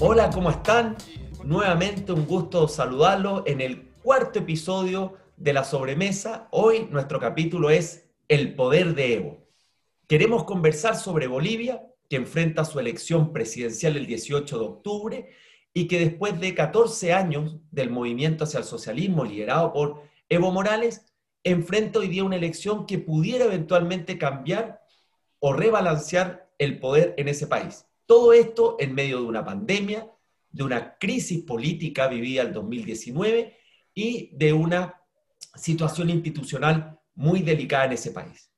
Hola, ¿cómo están? Nuevamente un gusto saludarlo en el cuarto episodio de La Sobremesa. Hoy nuestro capítulo es El Poder de Evo. Queremos conversar sobre Bolivia, que enfrenta su elección presidencial el 18 de octubre y que después de 14 años del movimiento hacia el socialismo liderado por Evo Morales, enfrenta hoy día una elección que pudiera eventualmente cambiar o rebalancear el poder en ese país. Todo esto en medio de una pandemia, de una crisis política vivida el 2019 y de una situación institucional muy delicada en ese país.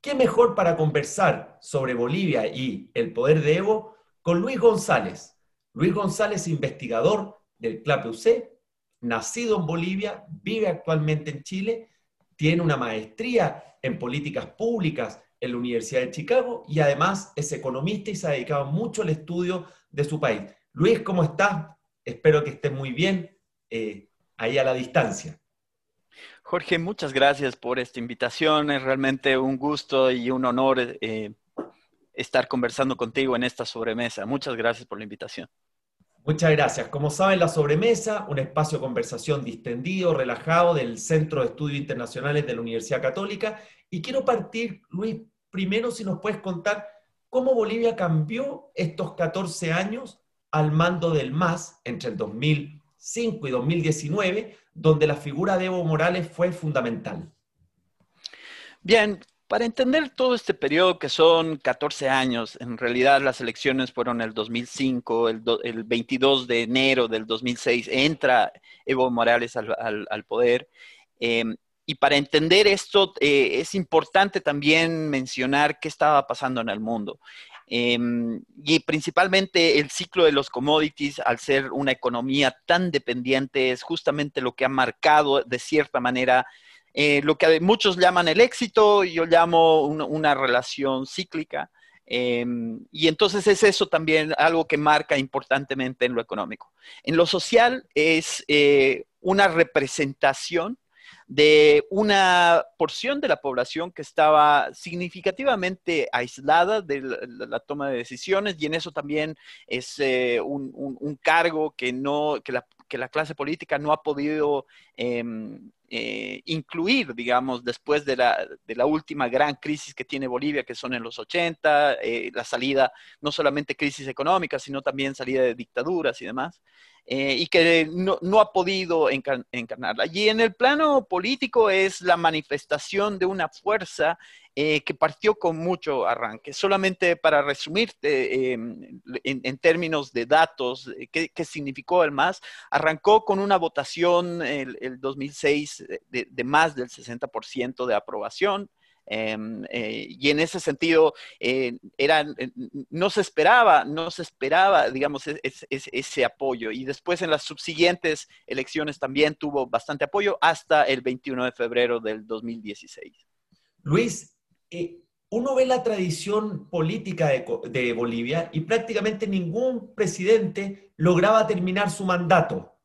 ¿Qué mejor para conversar sobre Bolivia y el poder de Evo con Luis González? Luis González, investigador del CLAPUC, nacido en Bolivia, vive actualmente en Chile tiene una maestría en políticas públicas en la Universidad de Chicago y además es economista y se ha dedicado mucho al estudio de su país. Luis, ¿cómo estás? Espero que estés muy bien eh, ahí a la distancia. Jorge, muchas gracias por esta invitación. Es realmente un gusto y un honor eh, estar conversando contigo en esta sobremesa. Muchas gracias por la invitación. Muchas gracias. Como saben, la sobremesa, un espacio de conversación distendido, relajado del Centro de Estudios Internacionales de la Universidad Católica. Y quiero partir, Luis, primero si nos puedes contar cómo Bolivia cambió estos 14 años al mando del MAS entre el 2005 y 2019, donde la figura de Evo Morales fue fundamental. Bien, para entender todo este periodo que son 14 años, en realidad las elecciones fueron el 2005, el, 22 de enero del 2006 entra Evo Morales al, poder. Em, y para entender esto eh, es importante también mencionar qué estaba pasando en el mundo. Em, y principalmente el ciclo de los commodities, al ser una economía tan dependiente, es justamente lo que ha marcado de cierta manera eh, lo que muchos llaman el éxito, yo llamo una, relación cíclica. Em, y entonces es eso también algo que marca importantemente en lo económico. En lo social es eh, una representación de una porción de la población que estaba significativamente aislada de la, toma de decisiones y en eso también es eh, un, cargo que, no, que, la, clase política no ha podido em, eh, incluir, digamos, después de la, de la, última gran crisis que tiene Bolivia, que son en los 80, eh, la salida, no solamente crisis económica, sino también salida de dictaduras y demás. Eh, y que no, no ha podido encarnarla. Y en el plano político es la manifestación de una fuerza eh, que partió con mucho arranque. Solamente para resumirte em, en, términos de datos, eh, ¿qué, significó el MAS? Arrancó con una votación el, el 2006 de, de, más del 60% de aprobación. Em, eh, y en ese sentido, eh, eh, no se esperaba, no se esperaba, digamos, ese apoyo. Y después en las subsiguientes elecciones también tuvo bastante apoyo hasta el 21 de febrero del 2016. Luis, uno ve la tradición política de, de Bolivia y prácticamente ningún presidente lograba terminar su mandato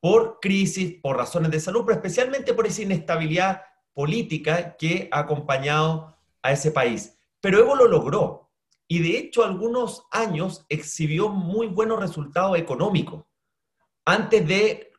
por crisis, por razones de salud, pero especialmente por esa inestabilidad política que ha acompañado a ese país. Pero Evo lo logró y de hecho algunos años exhibió muy buenos resultados económicos. Antes, de,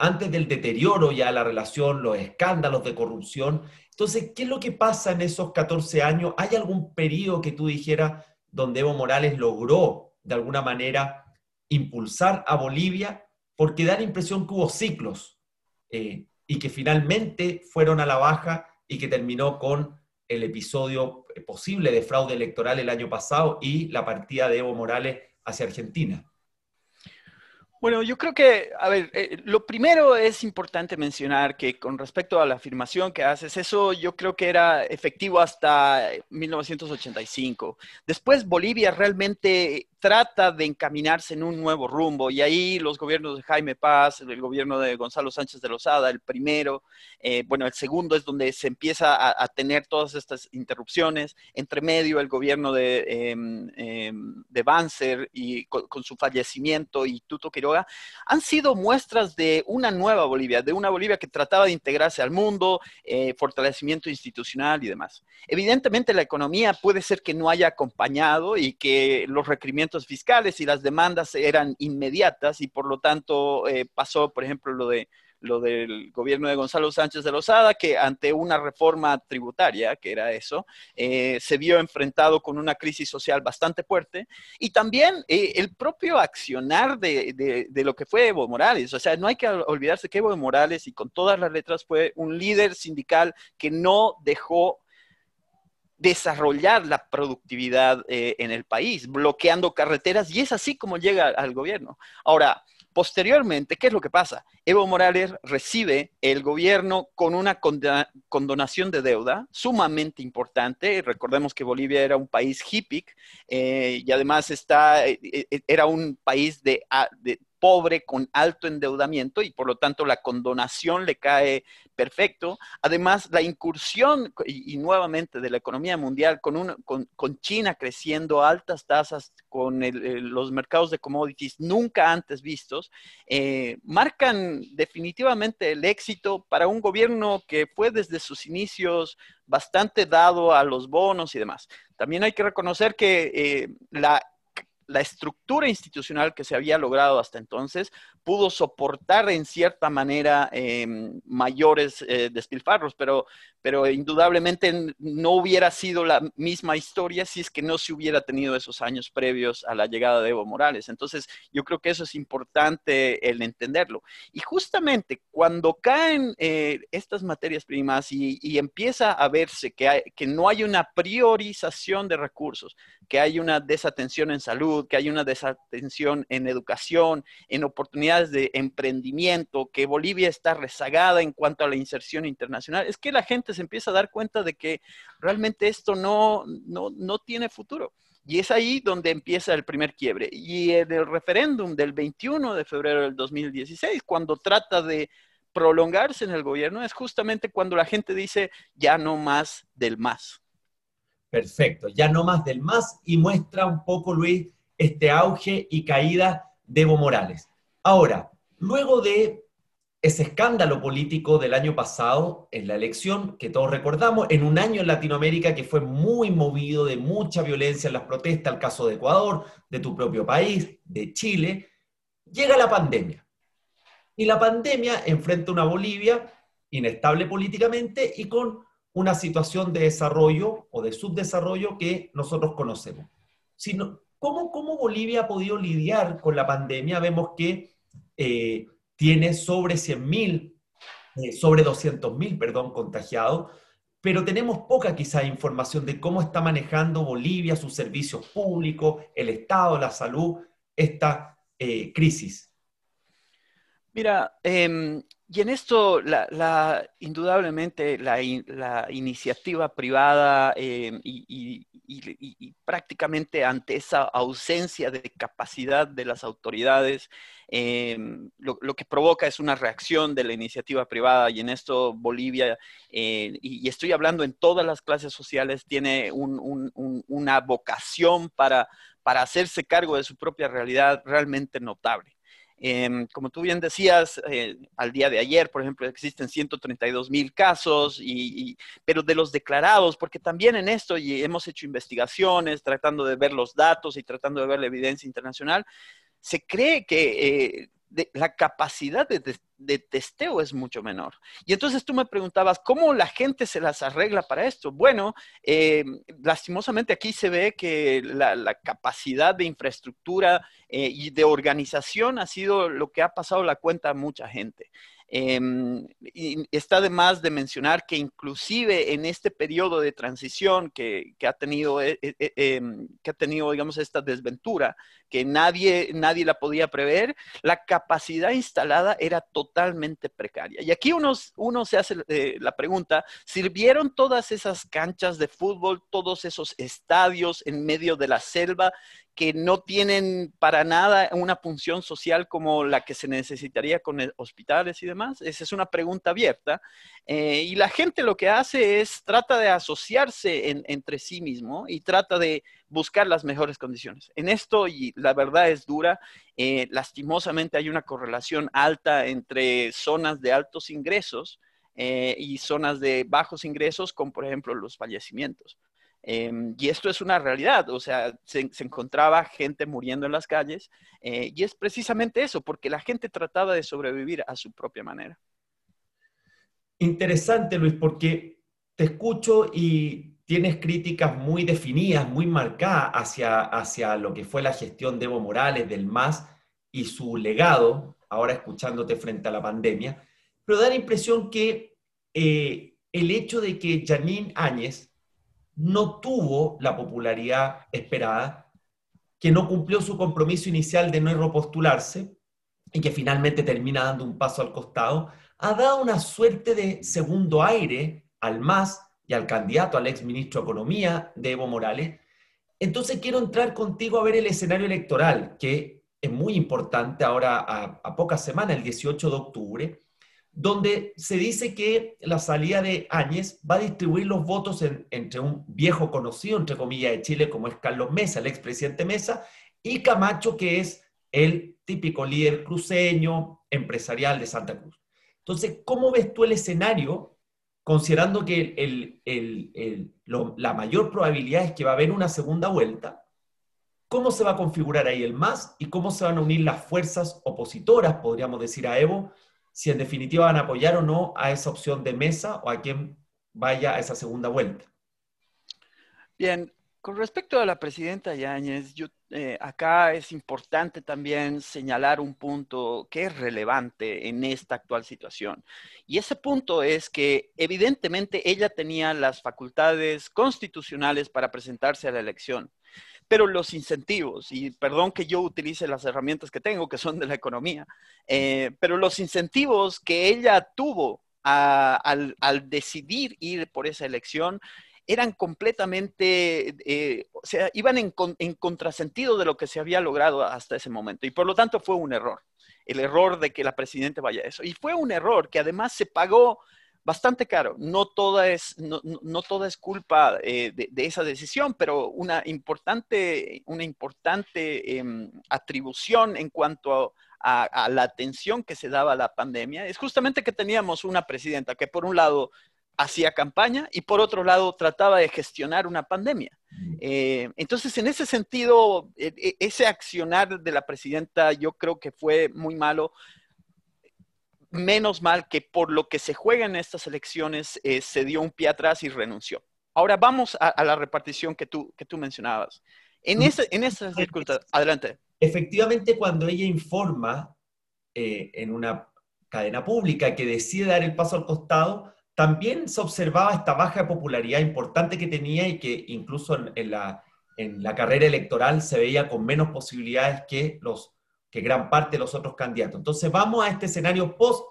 antes del deterioro ya de la relación, los escándalos de corrupción. Entonces, ¿qué es lo que pasa en esos 14 años? ¿Hay algún periodo que tú dijeras donde Evo Morales logró de alguna manera impulsar a Bolivia? Porque da la impresión que hubo ciclos. Eh, y que finalmente fueron a la baja y que terminó con el episodio posible de fraude electoral el año pasado y la partida de Evo Morales hacia Argentina. Bueno, yo creo que, a ver, eh, lo primero es importante mencionar que con respecto a la afirmación que haces, eso yo creo que era efectivo hasta 1985. Después Bolivia realmente trata de encaminarse en un nuevo rumbo y ahí los gobiernos de Jaime Paz, el gobierno de Gonzalo Sánchez de Lozada, el primero, eh, bueno, el segundo es donde se empieza a, tener todas estas interrupciones, entre medio el gobierno de, em, em, de Banzer y con, su fallecimiento y Tuto Quiroga, han sido muestras de una nueva Bolivia, de una Bolivia que trataba de integrarse al mundo, eh, fortalecimiento institucional y demás. Evidentemente la economía puede ser que no haya acompañado y que los requerimientos fiscales y las demandas eran inmediatas y por lo tanto eh, pasó, por ejemplo, lo de lo del gobierno de Gonzalo Sánchez de Lozada, que ante una reforma tributaria, que era eso, eh, se vio enfrentado con una crisis social bastante fuerte, y también eh, el propio accionar de, de, lo que fue Evo Morales. O sea, no hay que olvidarse que Evo Morales, y con todas las letras, fue un líder sindical que no dejó desarrollar la productividad eh, en el país, bloqueando carreteras, y es así como llega al gobierno. Ahora, posteriormente, ¿qué es lo que pasa? Evo Morales recibe el gobierno con una condonación de deuda sumamente importante. Recordemos que Bolivia era un país hippie eh, y además está, eh, era un país de, de pobre con alto endeudamiento y por lo tanto la condonación le cae perfecto. Además, la incursión y, nuevamente de la economía mundial con, China creciendo altas tasas, con los mercados de commodities nunca antes vistos, eh, marcan definitivamente el éxito para un gobierno que fue desde sus inicios bastante dado a los bonos y demás. También hay que reconocer que eh, la la estructura institucional que se había logrado hasta entonces pudo soportar en cierta manera em, mayores eh, despilfarros, pero, pero indudablemente no hubiera sido la misma historia si es que no se hubiera tenido esos años previos a la llegada de Evo Morales. Entonces, yo creo que eso es importante el entenderlo. Y justamente cuando caen eh, estas materias primas y, empieza a verse que, que no hay una priorización de recursos, que hay una desatención en salud, que hay una desatención en educación, en oportunidades de emprendimiento, que Bolivia está rezagada en cuanto a la inserción internacional, es que la gente se empieza a dar cuenta de que realmente esto no, no, tiene futuro. Y es ahí donde empieza el primer quiebre. Y en el referéndum del 21 de febrero del 2016, cuando trata de prolongarse en el gobierno, es justamente cuando la gente dice ya no más del más. Perfecto, ya no más del más y muestra un poco, Luis, este auge y caída de Evo Morales. Ahora, luego de ese escándalo político del año pasado en la elección, que todos recordamos, en un año en Latinoamérica que fue muy movido de mucha violencia en las protestas, el caso de Ecuador, de tu propio país, de Chile, llega la pandemia. Y la pandemia enfrenta una Bolivia inestable políticamente y con una situación de desarrollo o de subdesarrollo que nosotros conocemos. Sino, ¿cómo, ¿Cómo Bolivia ha podido lidiar con la pandemia? Vemos que eh, tiene sobre 100.000, eh, sobre 200.000, perdón, contagiados, pero tenemos poca quizá información de cómo está manejando Bolivia, sus servicios públicos, el Estado, la salud, esta eh, crisis. Mira, em, y en esto, indudablemente, la, iniciativa privada em, y, prácticamente ante esa ausencia de capacidad de las autoridades, em, lo, que provoca es una reacción de la iniciativa privada y en esto Bolivia, eh, y, estoy hablando en todas las clases sociales, tiene una vocación para, para hacerse cargo de su propia realidad realmente notable. Em, como tú bien decías, eh, al día de ayer, por ejemplo, existen 132 mil casos, y, pero de los declarados, porque también en esto y hemos hecho investigaciones tratando de ver los datos y tratando de ver la evidencia internacional, se cree que eh, la capacidad de, testeo es mucho menor. Y entonces tú me preguntabas, ¿cómo la gente se las arregla para esto? Bueno, eh, lastimosamente aquí se ve que la, capacidad de infraestructura eh, y de organización ha sido lo que ha pasado la cuenta a mucha gente. Em, y está de más de mencionar que inclusive en este periodo de transición que, ha tenido, eh, em, que ha tenido, digamos, esta desventura, que nadie, nadie la podía prever, la capacidad instalada era totalmente precaria. Y aquí uno, uno se hace eh, la pregunta, ¿sirvieron todas esas canchas de fútbol, todos esos estadios en medio de la selva que no tienen para nada una función social como la que se necesitaría con hospitales y demás? Esa es una pregunta abierta. Eh, y la gente lo que hace es trata de asociarse entre sí mismo y trata de buscar las mejores condiciones. En esto, y la verdad es dura, eh, lastimosamente hay una correlación alta entre zonas de altos ingresos eh, y zonas de bajos ingresos, con por ejemplo los fallecimientos. Em, y esto es una realidad, o sea, se, encontraba gente muriendo en las calles eh, y es precisamente eso, porque la gente trataba de sobrevivir a su propia manera. Interesante, Luis, porque te escucho y tienes críticas muy definidas, muy marcadas hacia, hacia lo que fue la gestión de Evo Morales, del MAS y su legado, ahora escuchándote frente a la pandemia, pero da la impresión que eh, el hecho de que Janine Áñez no tuvo la popularidad esperada, que no cumplió su compromiso inicial de no repostularse y que finalmente termina dando un paso al costado, ha dado una suerte de segundo aire al MAS y al candidato, al ex ministro de Economía de Evo Morales. Entonces quiero entrar contigo a ver el escenario electoral, que es muy importante ahora a, pocas semanas, el 18 de octubre, donde se dice que la salida de Áñez va a distribuir los votos entre un viejo conocido, entre comillas, de Chile, como es Carlos Mesa, el expresidente Mesa, y Camacho, que es el típico líder cruceño, empresarial de Santa Cruz. Entonces, ¿cómo ves tú el escenario, considerando que la mayor probabilidad es que va a haber una segunda vuelta? ¿Cómo se va a configurar ahí el MAS y cómo se van a unir las fuerzas opositoras, podríamos decir, a Evo, si en definitiva van a apoyar o no a esa opción de mesa o a quien vaya a esa segunda vuelta. Bien, con respecto a la presidenta Yáñez, yo, eh, acá es importante también señalar un punto que es relevante en esta actual situación. Y ese punto es que evidentemente ella tenía las facultades constitucionales para presentarse a la elección pero los incentivos, y perdón que yo utilice las herramientas que tengo, que son de la economía, eh, pero los incentivos que ella tuvo al, decidir ir por esa elección eran completamente, eh, o sea, iban en, en contrasentido de lo que se había logrado hasta ese momento, y por lo tanto fue un error, el error de que la presidenta vaya a eso. Y fue un error que además se pagó bastante caro. No toda es, no, toda es culpa eh, de, esa decisión, pero una importante, una importante em, atribución en cuanto a, la atención que se daba a la pandemia es justamente que teníamos una presidenta que por un lado hacía campaña y por otro lado trataba de gestionar una pandemia. Eh, entonces, en ese sentido, e, e, ese accionar de la presidenta yo creo que fue muy malo menos mal que por lo que se juega en estas elecciones eh, se dio un pie atrás y renunció. Ahora vamos a, la repartición que tú, que tú mencionabas. En, ese, en esas circunstancias, adelante. Efectivamente, cuando ella informa eh, en una cadena pública que decide dar el paso al costado, también se observaba esta baja popularidad importante que tenía y que incluso en, la, en la carrera electoral se veía con menos posibilidades que los que gran parte de los otros candidatos. Entonces vamos a este escenario post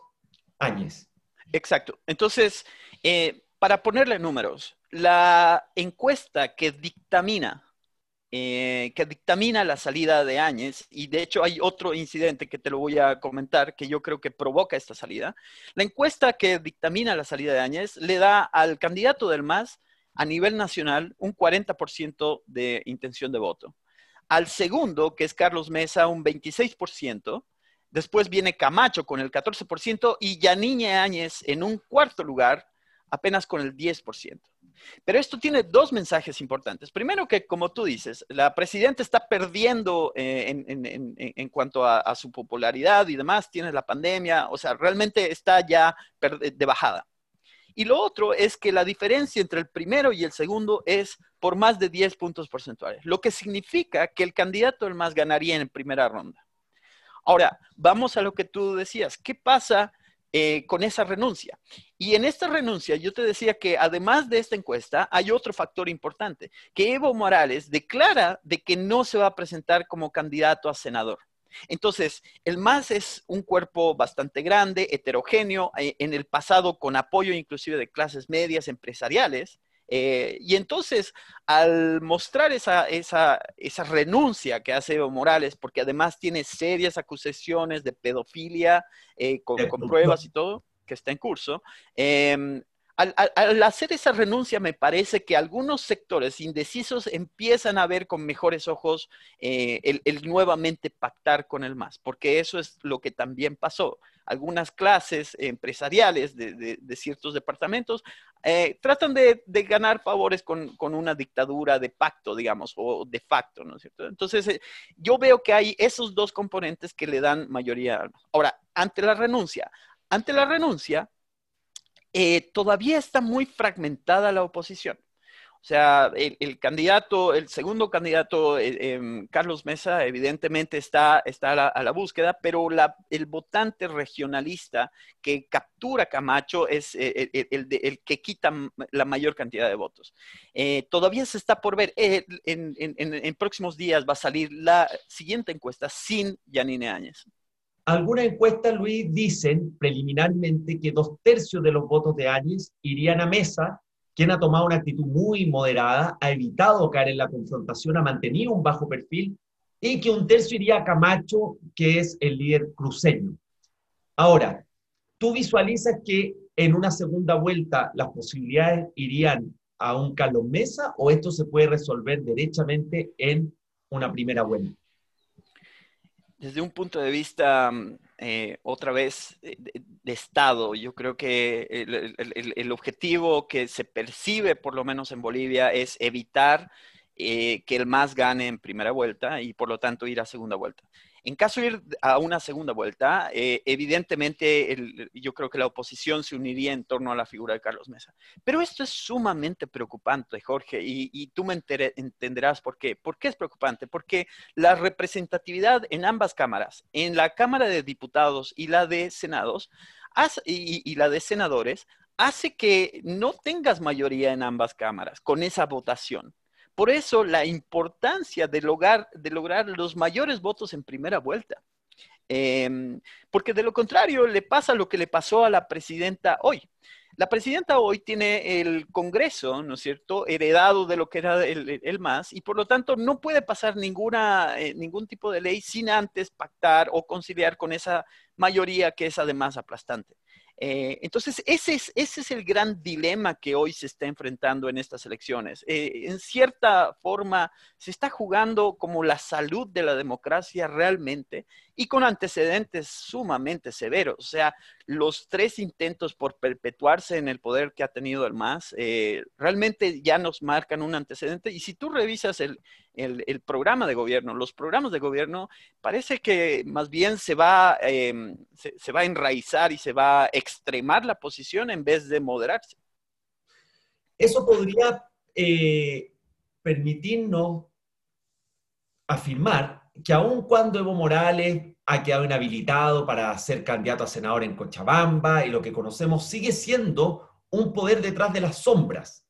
Áñez. Exacto. Entonces, eh, para ponerle números, la encuesta que dictamina, eh, que dictamina la salida de Áñez, y de hecho hay otro incidente que te lo voy a comentar que yo creo que provoca esta salida, la encuesta que dictamina la salida de Áñez le da al candidato del MAS a nivel nacional un 40% de intención de voto. Al segundo, que es Carlos Mesa, un 26%. Después viene Camacho con el 14% y Yanine Áñez en un cuarto lugar, apenas con el 10%. Pero esto tiene dos mensajes importantes. Primero que, como tú dices, la presidenta está perdiendo eh, en, cuanto a, su popularidad y demás, tiene la pandemia, o sea, realmente está ya de bajada. Y lo otro es que la diferencia entre el primero y el segundo es por más de 10 puntos porcentuales, lo que significa que el candidato el más ganaría en primera ronda. Ahora, vamos a lo que tú decías. ¿Qué pasa eh, con esa renuncia. Y en esta renuncia yo te decía que además de esta encuesta hay otro factor importante, que Evo Morales declara de que no se va a presentar como candidato a senador. Entonces, el MAS es un cuerpo bastante grande, heterogéneo, eh, en el pasado con apoyo inclusive de clases medias empresariales. Eh, y entonces, al mostrar esa, esa, esa, renuncia que hace Evo Morales, porque además tiene serias acusaciones de pedofilia eh, con, con, pruebas y todo, que está en curso, eh, al, hacer esa renuncia, me parece que algunos sectores indecisos empiezan a ver con mejores ojos eh, el, nuevamente pactar con el MAS, porque eso es lo que también pasó. Algunas clases empresariales de, ciertos departamentos eh, tratan de, ganar favores con, una dictadura de pacto, digamos, o de facto, ¿no es cierto? Entonces, eh, yo veo que hay esos dos componentes que le dan mayoría. Ahora, ante la renuncia, ante la renuncia, eh, todavía está muy fragmentada la oposición. O sea, el, candidato, el segundo candidato, eh, em, Carlos Mesa, evidentemente está, está a, la, búsqueda, pero el votante regionalista que captura Camacho es eh, el, que quita la mayor cantidad de votos. todavía se está por ver. En, en, próximos días va a salir la siguiente encuesta sin Yanine Áñez. Algunas encuestas, Luis, dicen preliminarmente que dos tercios de los votos de Áñez irían a Mesa, quien ha tomado una actitud muy moderada, ha evitado caer en la confrontación, ha mantenido un bajo perfil, y que un tercio iría a Camacho, que es el líder cruceño. Ahora, ¿tú visualizas que en una segunda vuelta las posibilidades irían a un Carlos Mesa o esto se puede resolver derechamente en una primera vuelta? Desde un punto de vista, eh, otra vez, eh, de, Estado, yo creo que el, objetivo que se percibe, por lo menos en Bolivia, es evitar eh, que el MAS gane en primera vuelta y por lo tanto ir a segunda vuelta. En caso de ir a una segunda vuelta, eh, evidentemente yo creo que la oposición se uniría en torno a la figura de Carlos Mesa. Pero esto es sumamente preocupante, Jorge, y, tú me entenderás por qué. ¿Por qué es preocupante? Porque la representatividad en ambas cámaras, en la Cámara de Diputados y la de Senados, y la de senadores, hace que no tengas mayoría en ambas cámaras con esa votación. Por eso la importancia de lograr, de lograr los mayores votos en primera vuelta. Em, porque de lo contrario le pasa lo que le pasó a la presidenta hoy. La presidenta hoy tiene el Congreso, ¿no es cierto?, heredado de lo que era el, MAS y por lo tanto no puede pasar ninguna, eh, ningún tipo de ley sin antes pactar o conciliar con esa mayoría que es además aplastante. Eh, entonces, ese es, ese es el gran dilema que hoy se está enfrentando en estas elecciones. Eh, en cierta forma, se está jugando como la salud de la democracia realmente y con antecedentes sumamente severos. O sea, los tres intentos por perpetuarse en el poder que ha tenido el MAS eh, realmente ya nos marcan un antecedente. Y si tú revisas el, programa de gobierno, los programas de gobierno, parece que más bien se va, em, se, va a enraizar y se va a extremar la posición en vez de moderarse. Eso podría eh, permitirnos afirmar que aun cuando Evo Morales ha quedado inhabilitado para ser candidato a senador en Cochabamba y lo que conocemos sigue siendo un poder detrás de las sombras.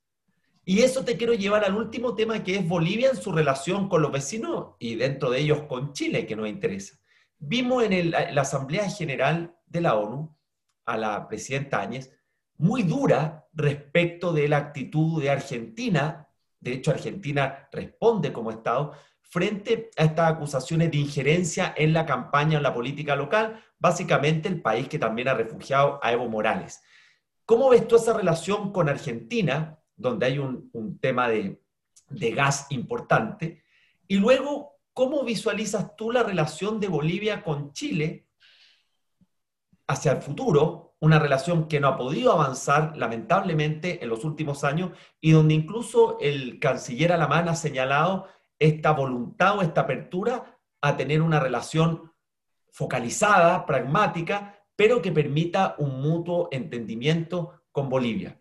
Y eso te quiero llevar al último tema que es Bolivia en su relación con los vecinos y dentro de ellos con Chile, que nos interesa. Vimos en la Asamblea General de la ONU a la presidenta Áñez muy dura respecto de la actitud de Argentina. De hecho, Argentina responde como Estado frente a estas acusaciones de injerencia en la campaña, en la política local, básicamente el país que también ha refugiado a Evo Morales. ¿Cómo ves tú esa relación con Argentina, donde hay un, tema de, de gas importante? Y luego, ¿cómo visualizas tú la relación de Bolivia con Chile hacia el futuro? Una relación que no ha podido avanzar, lamentablemente, en los últimos años y donde incluso el canciller Alamán ha señalado esta voluntad o esta apertura a tener una relación focalizada, pragmática, pero que permita un mutuo entendimiento con Bolivia.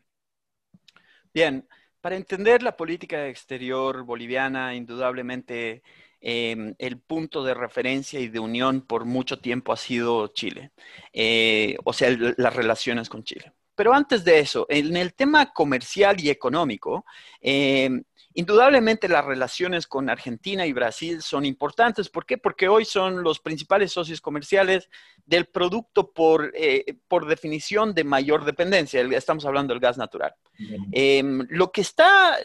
Bien, para entender la política exterior boliviana, indudablemente em, el punto de referencia y de unión por mucho tiempo ha sido Chile, eh, o sea, las relaciones con Chile. Pero antes de eso, en el tema comercial y económico, em, Indudablemente las relaciones con Argentina y Brasil son importantes. ¿Por qué? Porque hoy son los principales socios comerciales del producto por, eh, por definición de mayor dependencia. Estamos hablando del gas natural. Em, lo que está,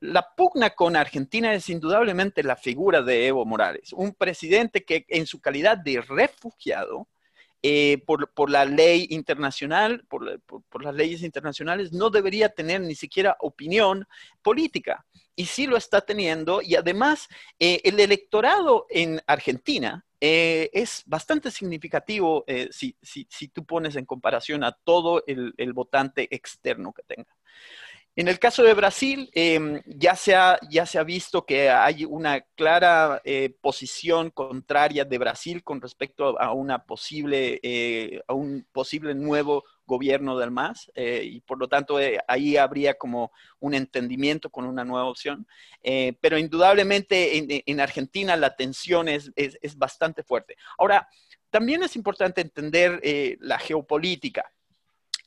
la, pugna con Argentina es indudablemente la figura de Evo Morales, un presidente que en su calidad de refugiado, eh, por, la ley internacional, por, por, las leyes internacionales, no debería tener ni siquiera opinión política y sí lo está teniendo. Y además, eh, el electorado en Argentina eh, es bastante significativo eh, si, tú pones en comparación a todo el, votante externo que tenga. En el caso de Brasil, em, ya, se ha, ya se ha visto que hay una clara posición contraria de Brasil con respecto a, una posible, a un posible nuevo gobierno del MAS eh, y por lo tanto eh, ahí habría como un entendimiento con una nueva opción. Eh, pero indudablemente en, Argentina la tensión es, es, bastante fuerte. Ahora, también es importante entender la geopolítica.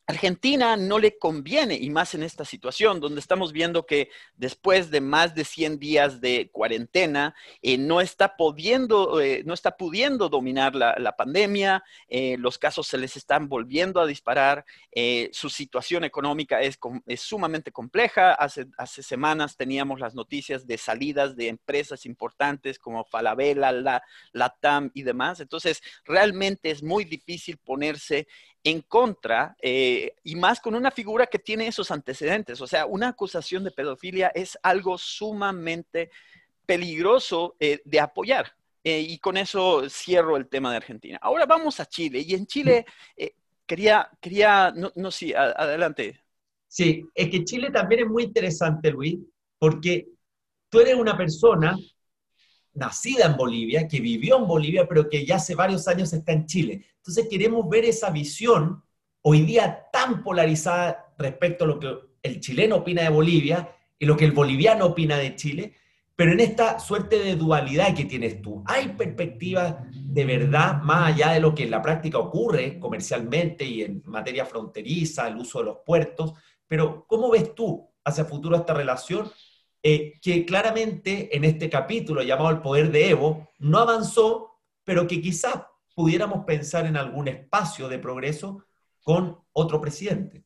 Argentina no le conviene, y más en esta situación, donde estamos viendo que después de más de 100 días de cuarentena, eh, no, está pudiendo, eh, no está pudiendo dominar la, pandemia, eh, los casos se les están volviendo a disparar, su situación económica es, sumamente compleja. Hace, hace, semanas teníamos las noticias de salidas de empresas importantes como Falabella, la, Latam y demás. Entonces, realmente es muy difícil ponerse en contra, eh, y más con una figura que tiene esos antecedentes. O sea, una acusación de pedofilia es algo sumamente peligroso eh, de apoyar. Eh, y con eso cierro el tema de Argentina. Ahora vamos a Chile. Y en Chile quería, quería, no, no sí, adelante. Sí, es que Chile también es muy interesante, Luis, porque tú eres una persona nacida en Bolivia, que vivió en Bolivia, pero que ya hace varios años está en Chile. Entonces queremos ver esa visión hoy día tan polarizada respecto a lo que el chileno opina de Bolivia y lo que el boliviano opina de Chile, pero en esta suerte de dualidad que tienes tú. ¿Hay perspectivas de verdad más allá de lo que en la práctica ocurre comercialmente y en materia fronteriza, el uso de los puertos? Pero ¿cómo ves tú hacia futuro esta relación eh, que claramente en este capítulo llamado El Poder de Evo no avanzó, pero que quizás pudiéramos pensar en algún espacio de progreso con otro presidente.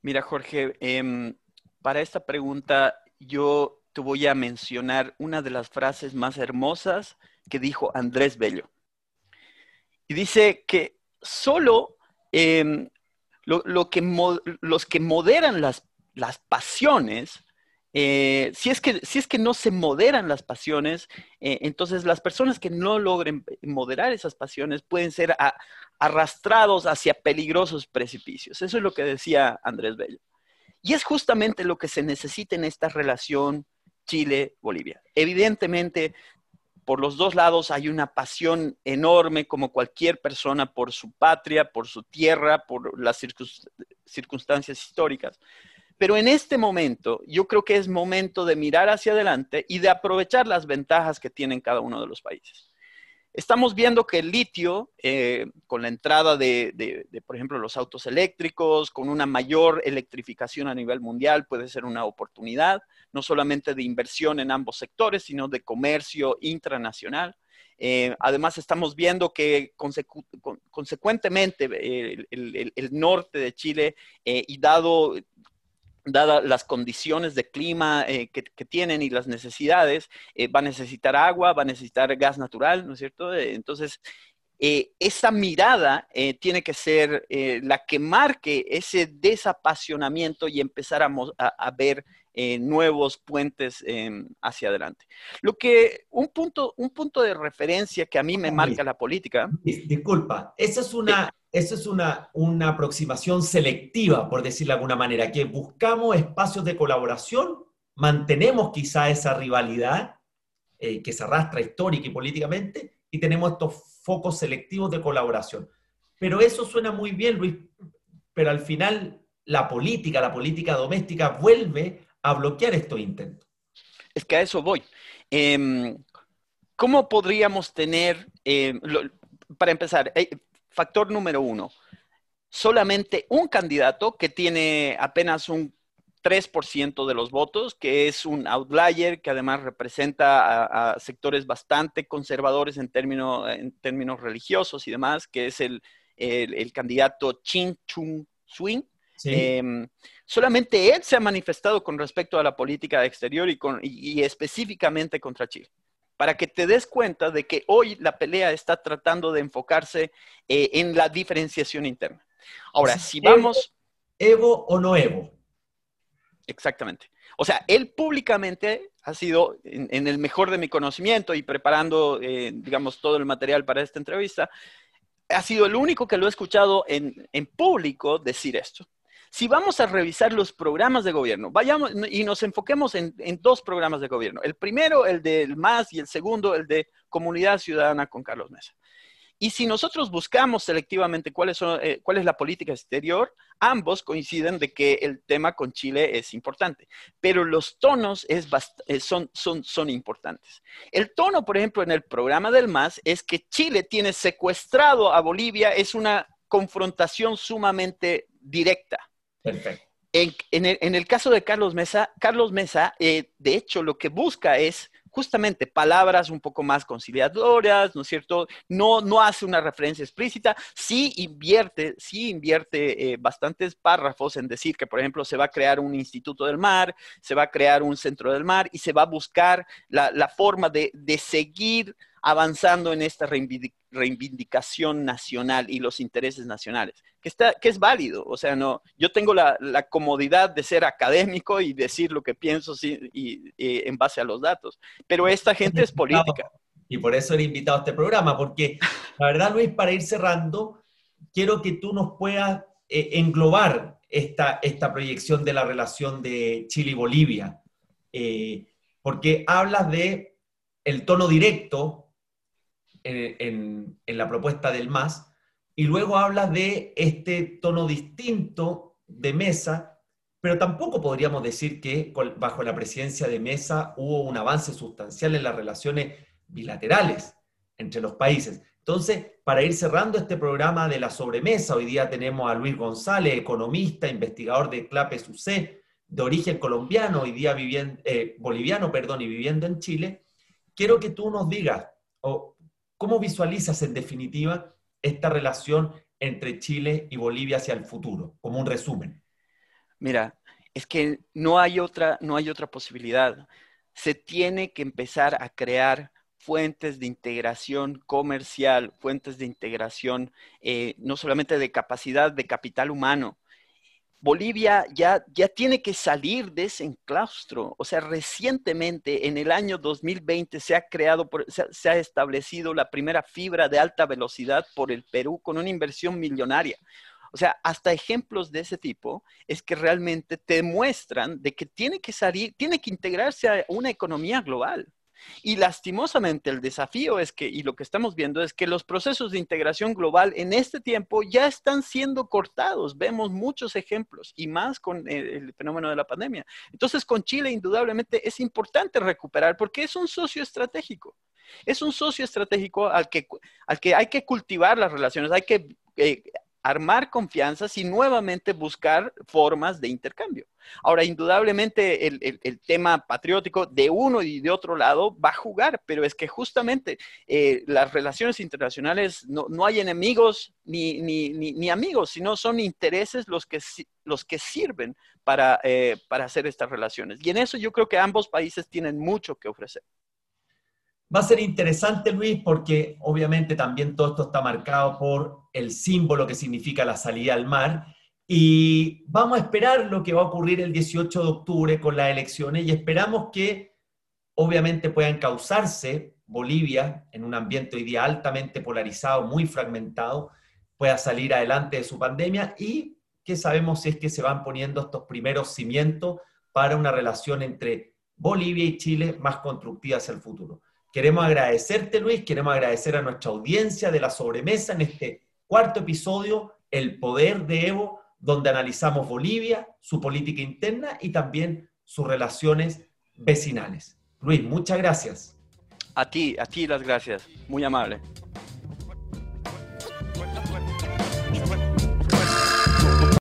Mira, Jorge, em, para esta pregunta yo te voy a mencionar una de las frases más hermosas que dijo Andrés Bello. Y dice que solo em, lo, que los que moderan las, las pasiones eh, si, es que, si es que no se moderan las pasiones, eh, entonces las personas que no logren moderar esas pasiones pueden ser arrastrados hacia peligrosos precipicios. Eso es lo que decía Andrés Bello. Y es justamente lo que se necesita en esta relación Chile-Bolivia. Evidentemente, por los dos lados hay una pasión enorme como cualquier persona por su patria, por su tierra, por las circunstancias históricas. Pero en este momento, yo creo que es momento de mirar hacia adelante y de aprovechar las ventajas que tienen cada uno de los países. Estamos viendo que el litio, eh, con la entrada de, por ejemplo, los autos eléctricos, con una mayor electrificación a nivel mundial, puede ser una oportunidad, no solamente de inversión en ambos sectores, sino de comercio intranacional. Eh, además, estamos viendo que consecuentemente eh, el, norte de Chile, y dado dadas las condiciones de clima eh, que, tienen y las necesidades, eh, va a necesitar agua, va a necesitar gas natural, ¿no es cierto? Eh, entonces, esa mirada tiene que ser la que marque ese desapasionamiento y empezar a, ver nuevos puentes hacia adelante. Lo que, un punto, un punto de referencia que a mí me marca la política. Disculpa, esa es una, esa es una, una aproximación selectiva, por decirlo de alguna manera, que buscamos espacios de colaboración, mantenemos quizá esa rivalidad eh, que se arrastra histórica y políticamente, y tenemos estos focos selectivos de colaboración. Pero eso suena muy bien, Luis, pero al final la política, la política doméstica vuelve a bloquear estos intentos. Es que a eso voy. Em, ¿Cómo podríamos tener, em, para empezar, eh, factor número uno, solamente un candidato que tiene apenas un 3% de los votos, que es un outlier que además representa a, sectores bastante conservadores en, en términos religiosos y demás, que es el, el, candidato Chin Chung Swing. Em, solamente él se ha manifestado con respecto a la política exterior y, con, y, específicamente contra Chile. Para que te des cuenta de que hoy la pelea está tratando de enfocarse eh, en la diferenciación interna. Ahora, si vamos... Evo o no Evo. Exactamente. O sea, él públicamente ha sido, en, el mejor de mi conocimiento y preparando, eh, digamos, todo el material para esta entrevista, ha sido el único que lo he escuchado en, público decir esto. Si vamos a revisar los programas de gobierno, vayamos y nos enfoquemos en, en, dos programas de gobierno. El primero, el del MAS, y el segundo, el de Comunidad Ciudadana con Carlos Mesa. Y si nosotros buscamos selectivamente cuál es, eh, cuál es la política exterior, ambos coinciden de que el tema con Chile es importante, pero los tonos eh, son, son, son importantes. El tono, por ejemplo, en el programa del MAS es que Chile tiene secuestrado a Bolivia, es una confrontación sumamente directa. En, el, caso de Carlos Mesa, Carlos Mesa, eh, de hecho, lo que busca es justamente palabras un poco más conciliadoras, ¿no es cierto? No, no hace una referencia explícita, sí invierte, sí invierte eh, bastantes párrafos en decir que, por ejemplo, se va a crear un instituto del mar, se va a crear un centro del mar y se va a buscar la, forma de seguir avanzando en esta reivindicación nacional y los intereses nacionales, que, está, que es válido. O sea, no, yo tengo la, comodidad de ser académico y decir lo que pienso y, en base a los datos, pero esta gente es política. Y por eso he invitado a este programa, porque la verdad, Luis, para ir cerrando, quiero que tú nos puedas eh, englobar esta, esta proyección de la relación de Chile y Bolivia, eh, porque hablas de el tono directo en, la propuesta del MAS, y luego hablas de este tono distinto de mesa, pero tampoco podríamos decir que bajo la presidencia de mesa hubo un avance sustancial en las relaciones bilaterales entre los países. Entonces, para ir cerrando este programa de la sobremesa, hoy día tenemos a Luis González, economista, investigador de CLAPE SUC, de origen colombiano, hoy día viviendo, eh, boliviano, perdón, y viviendo en Chile. Quiero que tú nos digas, o ¿Cómo visualizas en definitiva esta relación entre Chile y Bolivia hacia el futuro, como un resumen? Mira, es que no hay otra, no hay otra posibilidad. Se tiene que empezar a crear fuentes de integración comercial, fuentes de integración eh, no solamente de capacidad de capital humano, Bolivia ya, ya tiene que salir de ese enclaustro. O sea, recientemente, en el año 2020, se ha creado, se, ha establecido la primera fibra de alta velocidad por el Perú con una inversión millonaria. O sea, hasta ejemplos de ese tipo es que realmente te demuestran de que tiene que salir, tiene que integrarse a una economía global. Y lastimosamente el desafío es que, y lo que estamos viendo es que los procesos de integración global en este tiempo ya están siendo cortados. Vemos muchos ejemplos y más con el, fenómeno de la pandemia. Entonces, con Chile indudablemente es importante recuperar porque es un socio estratégico. Es un socio estratégico al que, al que hay que cultivar las relaciones, hay que eh, armar confianzas y nuevamente buscar formas de intercambio. Ahora, indudablemente el, tema patriótico de uno y de otro lado va a jugar, pero es que justamente eh, las relaciones internacionales no, hay enemigos ni, ni, amigos, sino son intereses los que, los que sirven para, eh, para hacer estas relaciones. Y en eso yo creo que ambos países tienen mucho que ofrecer. Va a ser interesante, Luis, porque obviamente también todo esto está marcado por el símbolo que significa la salida al mar. Y vamos a esperar lo que va a ocurrir el 18 de octubre con las elecciones y esperamos que obviamente puedan causarse Bolivia en un ambiente hoy día altamente polarizado, muy fragmentado, pueda salir adelante de su pandemia y que sabemos si es que se van poniendo estos primeros cimientos para una relación entre Bolivia y Chile más constructiva hacia el futuro. Queremos agradecerte, Luis, queremos agradecer a nuestra audiencia de la sobremesa en este cuarto episodio, El Poder de Evo, donde analizamos Bolivia, su política interna y también sus relaciones vecinales. Luis, muchas gracias. A ti, a ti las gracias. Muy amable.